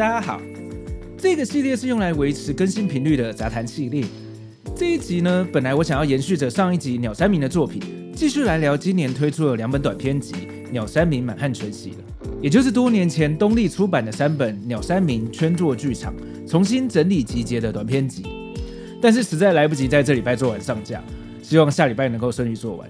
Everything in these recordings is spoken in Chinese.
大家好，这个系列是用来维持更新频率的杂谈系列。这一集呢，本来我想要延续着上一集鸟山明的作品，继续来聊今年推出的两本短篇集《鸟山明满汉全席》，也就是多年前东立出版的三本鸟山明圈作剧场重新整理集结的短篇集。但是实在来不及在这礼拜做完上架，希望下礼拜能够顺利做完。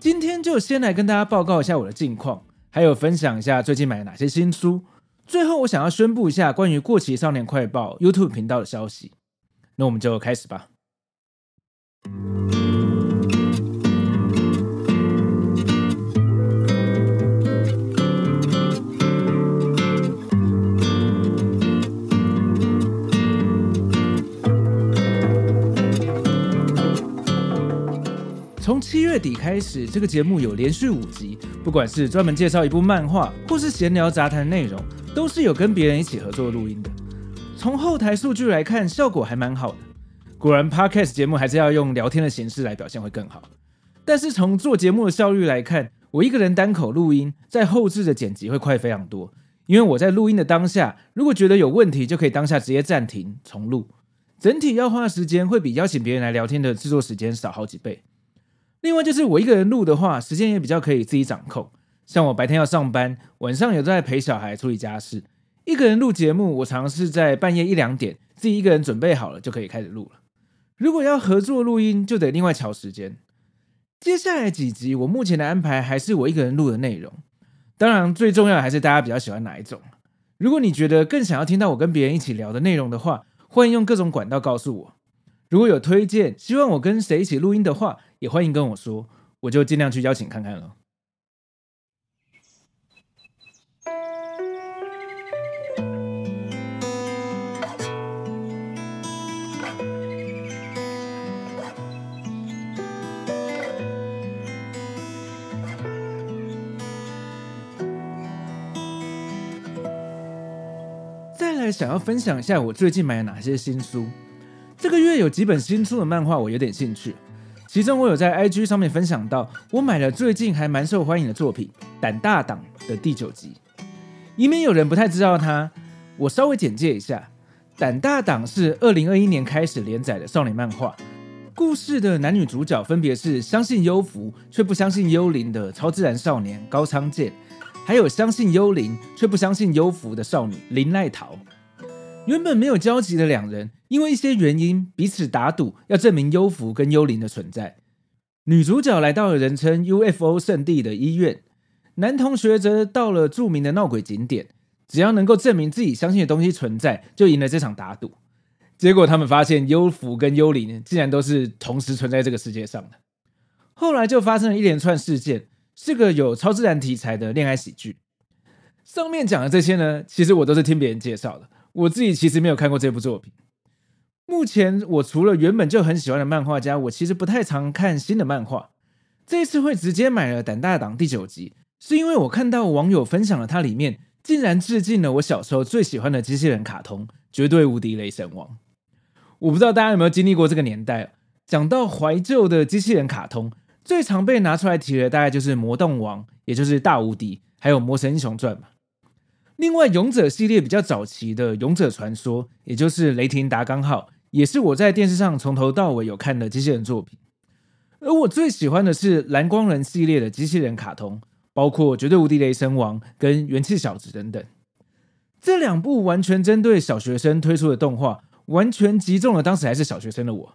今天就先来跟大家报告一下我的近况，还有分享一下最近买了哪些新书。最后，我想要宣布一下关于《过期少年快报》YouTube 频道的消息。那我们就开始吧。从七月底开始，这个节目有连续五集，不管是专门介绍一部漫画，或是闲聊杂谈内容。都是有跟别人一起合作录音的。从后台数据来看，效果还蛮好的。果然，Podcast 节目还是要用聊天的形式来表现会更好。但是从做节目的效率来看，我一个人单口录音，在后置的剪辑会快非常多。因为我在录音的当下，如果觉得有问题，就可以当下直接暂停重录。整体要花的时间会比邀请别人来聊天的制作时间少好几倍。另外就是我一个人录的话，时间也比较可以自己掌控。像我白天要上班，晚上有在陪小孩处理家事。一个人录节目，我常常是在半夜一两点，自己一个人准备好了就可以开始录了。如果要合作录音，就得另外调时间。接下来几集，我目前的安排还是我一个人录的内容。当然，最重要的还是大家比较喜欢哪一种。如果你觉得更想要听到我跟别人一起聊的内容的话，欢迎用各种管道告诉我。如果有推荐，希望我跟谁一起录音的话，也欢迎跟我说，我就尽量去邀请看看了。想要分享一下我最近买了哪些新书。这个月有几本新出的漫画，我有点兴趣。其中我有在 IG 上面分享到，我买了最近还蛮受欢迎的作品《胆大党》的第九集。以免有人不太知道它，我稍微简介一下，《胆大党》是二零二一年开始连载的少年漫画。故事的男女主角分别是相信幽浮却不相信幽灵的超自然少年高仓健，还有相信幽灵却不相信幽浮的少女林奈桃。原本没有交集的两人，因为一些原因彼此打赌，要证明幽浮跟幽灵的存在。女主角来到了人称 UFO 圣地的医院，男同学则到了著名的闹鬼景点。只要能够证明自己相信的东西存在，就赢了这场打赌。结果他们发现幽浮跟幽灵竟然都是同时存在这个世界上的。后来就发生了一连串事件，是个有超自然题材的恋爱喜剧。上面讲的这些呢，其实我都是听别人介绍的。我自己其实没有看过这部作品。目前我除了原本就很喜欢的漫画家，我其实不太常看新的漫画。这一次会直接买了《胆大党》第九集，是因为我看到网友分享了它里面竟然致敬了我小时候最喜欢的机器人卡通《绝对无敌雷神王》。我不知道大家有没有经历过这个年代。讲到怀旧的机器人卡通，最常被拿出来提的大概就是《魔动王》，也就是大无敌，还有《魔神英雄传》嘛。另外，勇者系列比较早期的《勇者传说》，也就是《雷霆达纲号》，也是我在电视上从头到尾有看的机器人作品。而我最喜欢的是蓝光人系列的机器人卡通，包括《绝对无敌雷神王》跟《元气小子》等等。这两部完全针对小学生推出的动画，完全击中了当时还是小学生的我。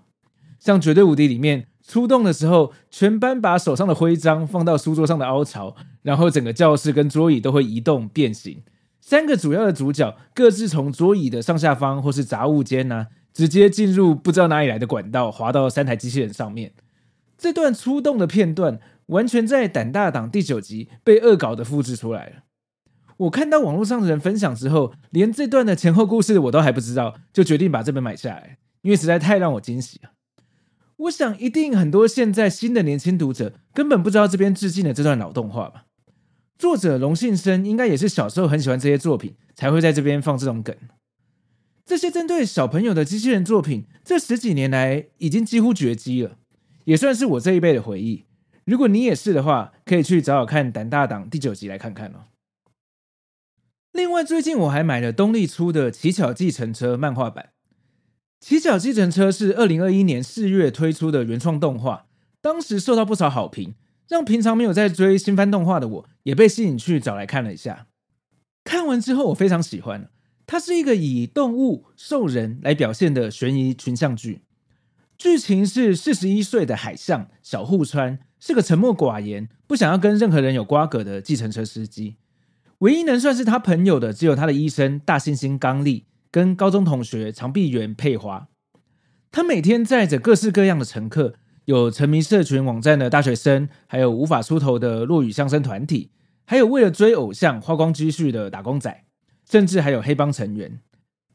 像《绝对无敌》里面出动的时候，全班把手上的徽章放到书桌上的凹槽，然后整个教室跟桌椅都会移动变形。三个主要的主角各自从桌椅的上下方或是杂物间呢、直接进入不知道哪里来的管道，滑到三台机器人上面。这段出动的片段完全在《胆大党》第九集被恶搞的复制出来了。我看到网络上的人分享之后，连这段的前后故事我都还不知道，就决定把这本买下来，因为实在太让我惊喜了。我想一定很多现在新的年轻读者根本不知道这边致敬的这段脑动画吧？作者龙信生应该也是小时候很喜欢这些作品，才会在这边放这种梗。这些针对小朋友的机器人作品，这十几年来已经几乎绝迹了。也算是我这一辈的回忆。如果你也是的话，可以去找找看《胆大党》第九集来看看哦。另外，最近我还买了东立出的《奇巧计程车》漫画版。《奇巧计程车》是二零二一年四月推出的原创动画，当时受到不少好评，让平常没有在追新番动画的我也被吸引去找来看了一下。看完之后，我非常喜欢。它是一个以动物、兽人来表现的悬疑群像剧。剧情是四十一岁的海象小户川是个沉默寡言、不想要跟任何人有瓜葛的计程车司机，唯一能算是他朋友的只有他的医生大猩猩刚力跟高中同学长臂猿佩花。他每天载着各式各样的乘客，有沉迷社群网站的大学生，还有无法出头的落雨相声团体，还有为了追偶像花光积蓄的打工仔，甚至还有黑帮成员。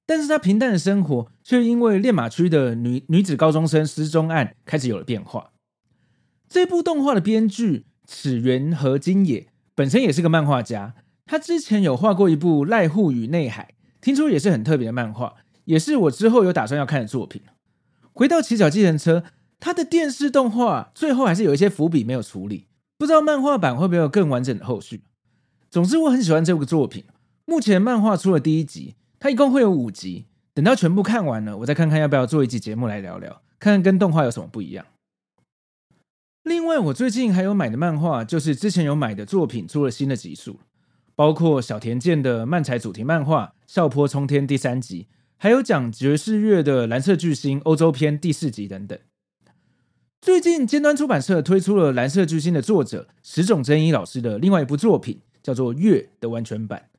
但是他平淡的生活却因为练马区的女女子高中生失踪案开始有了变化。这部动画的编剧矢原和金野本身也是个漫画家，他之前有画过一部《濑户与内海》，听说也是很特别的漫画，也是我之后有打算要看的作品。回到奇巧计程车，它的电视动画最后还是有一些伏笔没有处理，不知道漫画版会不会有更完整的后续。总之，我很喜欢这部作品。目前漫画出了第一集。它一共会有五集，等到全部看完了，我再看看要不要做一集节目来聊聊，看看跟动画有什么不一样。另外，我最近还有买的漫画，就是之前有买的作品出了新的集数，包括小田健的漫才主题漫画《笑泼冲天》第三集，还有讲爵士乐的《蓝色巨星》欧洲篇第四集等等。最近尖端出版社推出了《蓝色巨星》的作者石冢真一老师的另外一部作品，叫做《月》的完全版。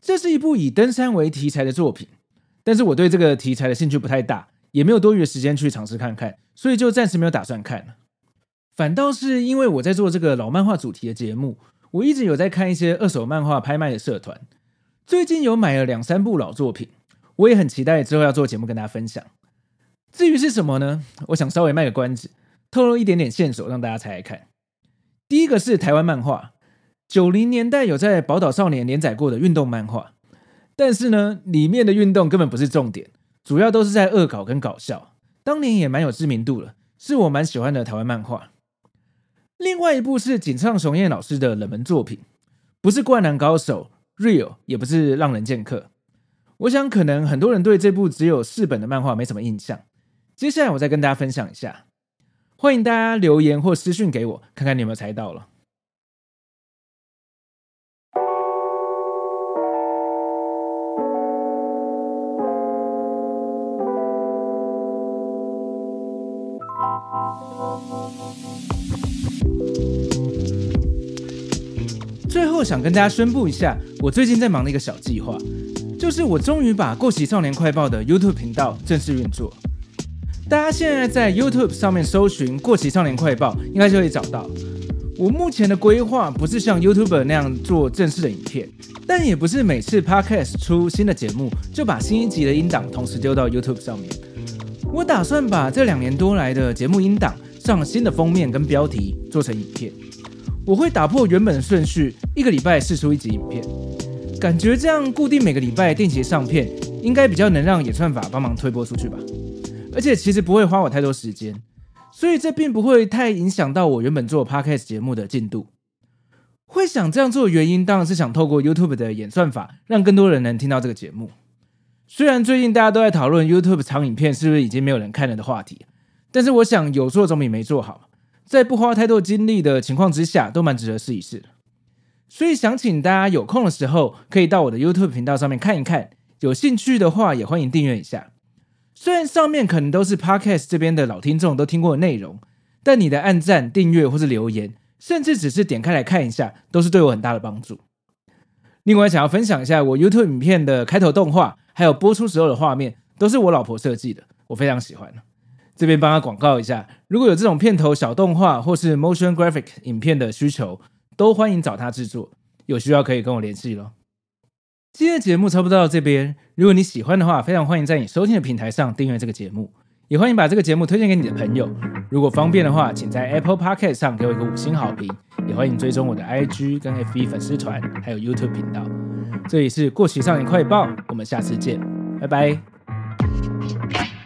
这是一部以登山为题材的作品，但是我对这个题材的兴趣不太大，也没有多余的时间去尝试看看，所以就暂时没有打算看了。反倒是因为我在做这个老漫画主题的节目，我一直有在看一些二手漫画拍卖的社团，最近有买了两三部老作品，我也很期待之后要做节目跟大家分享。至于是什么呢？我想稍微卖个关子，透露一点点线索让大家猜猜看。第一个是台湾漫画。九零年代有在宝岛少年连载过的运动漫画，但是呢，里面的运动根本不是重点，主要都是在恶搞跟搞笑。当年也蛮有知名度了，是我蛮喜欢的台湾漫画。另外一部是井上雄彦老师的冷门作品，不是《灌篮高手》Real，也不是《浪人剑客》。我想可能很多人对这部只有四本的漫画没什么印象。接下来我再跟大家分享一下，欢迎大家留言或私讯给我，看看你有没有猜到了。想跟大家宣布一下，我最近在忙的一个小计划，就是我终于把《过期少年快报》的 YouTube 频道正式运作。大家现在在 YouTube 上面搜寻《过期少年快报》，应该就可以找到。我目前的规划不是像 YouTuber 那样做正式的影片，但也不是每次 Podcast 出新的节目就把新一集的音档同时丢到 YouTube 上面。我打算把这两年多来的节目音档上新的封面跟标题做成影片。我会打破原本的顺序，一个礼拜试出一集影片，感觉这样固定每个礼拜定期上片，应该比较能让演算法帮忙推播出去吧。而且其实不会花我太多时间，所以这并不会太影响到我原本做 Podcast 节目的进度。会想这样做的原因，当然是想透过 YouTube 的演算法，让更多人能听到这个节目。虽然最近大家都在讨论 YouTube 长影片是不是已经没有人看了的话题，但是我想有做总比没做好，在不花太多精力的情况之下，都蛮值得试一试。所以想请大家有空的时候，可以到我的 YouTube 频道上面看一看，有兴趣的话也欢迎订阅一下。虽然上面可能都是 Podcast 这边的老听众都听过的内容，但你的按赞、订阅或是留言，甚至只是点开来看一下，都是对我很大的帮助。另外，想要分享一下我 YouTube 影片的开头动画，还有播出时候的画面，都是我老婆设计的，我非常喜欢。这边帮他广告一下，如果有这种片头小动画或是 Motion Graphic 影片的需求，都欢迎找他制作。有需要可以跟我联系咯。今天的节目差不多到这边，如果你喜欢的话，非常欢迎在你收听的平台上订阅这个节目，也欢迎把这个节目推荐给你的朋友。如果方便的话，请在 Apple Podcast 上给我一个五星好评。也欢迎追踪我的 IG 跟 FB 粉丝团，还有 YouTube 频道。这里是过期少年快报，我们下次见，拜拜。